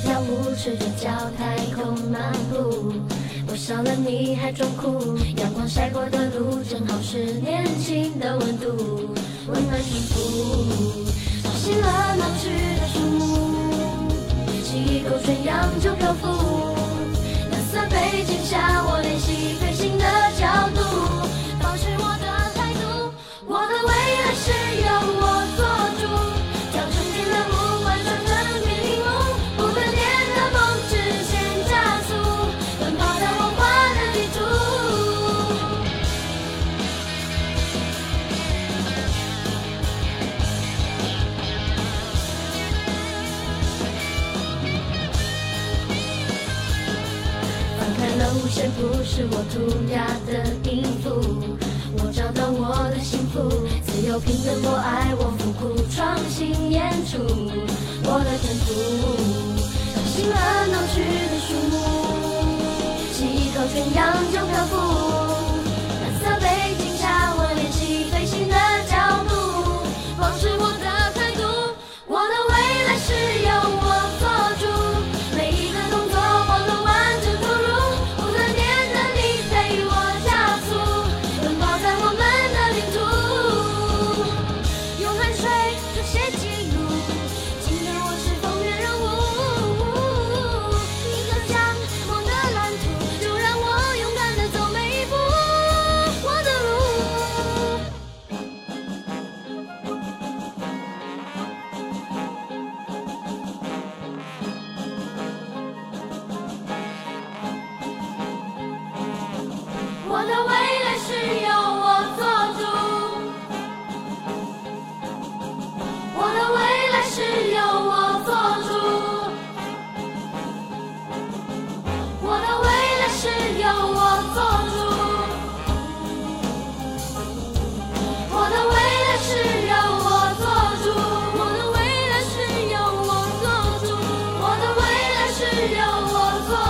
跳舞、赤着脚、太空漫步，我笑了，你还装哭。阳光晒过的路，正好是年轻的温度，温暖幸福。吵醒了，闹去。打开了无线，不是我涂鸦的音符。我找到我的幸福，自由、平等、博爱。我复古创新演出。我的未来是由我做主。我的未来是由我做主。我的未来是由我做主。我的未来是由我做主。我的未来是由我做主。我的未来是由我做。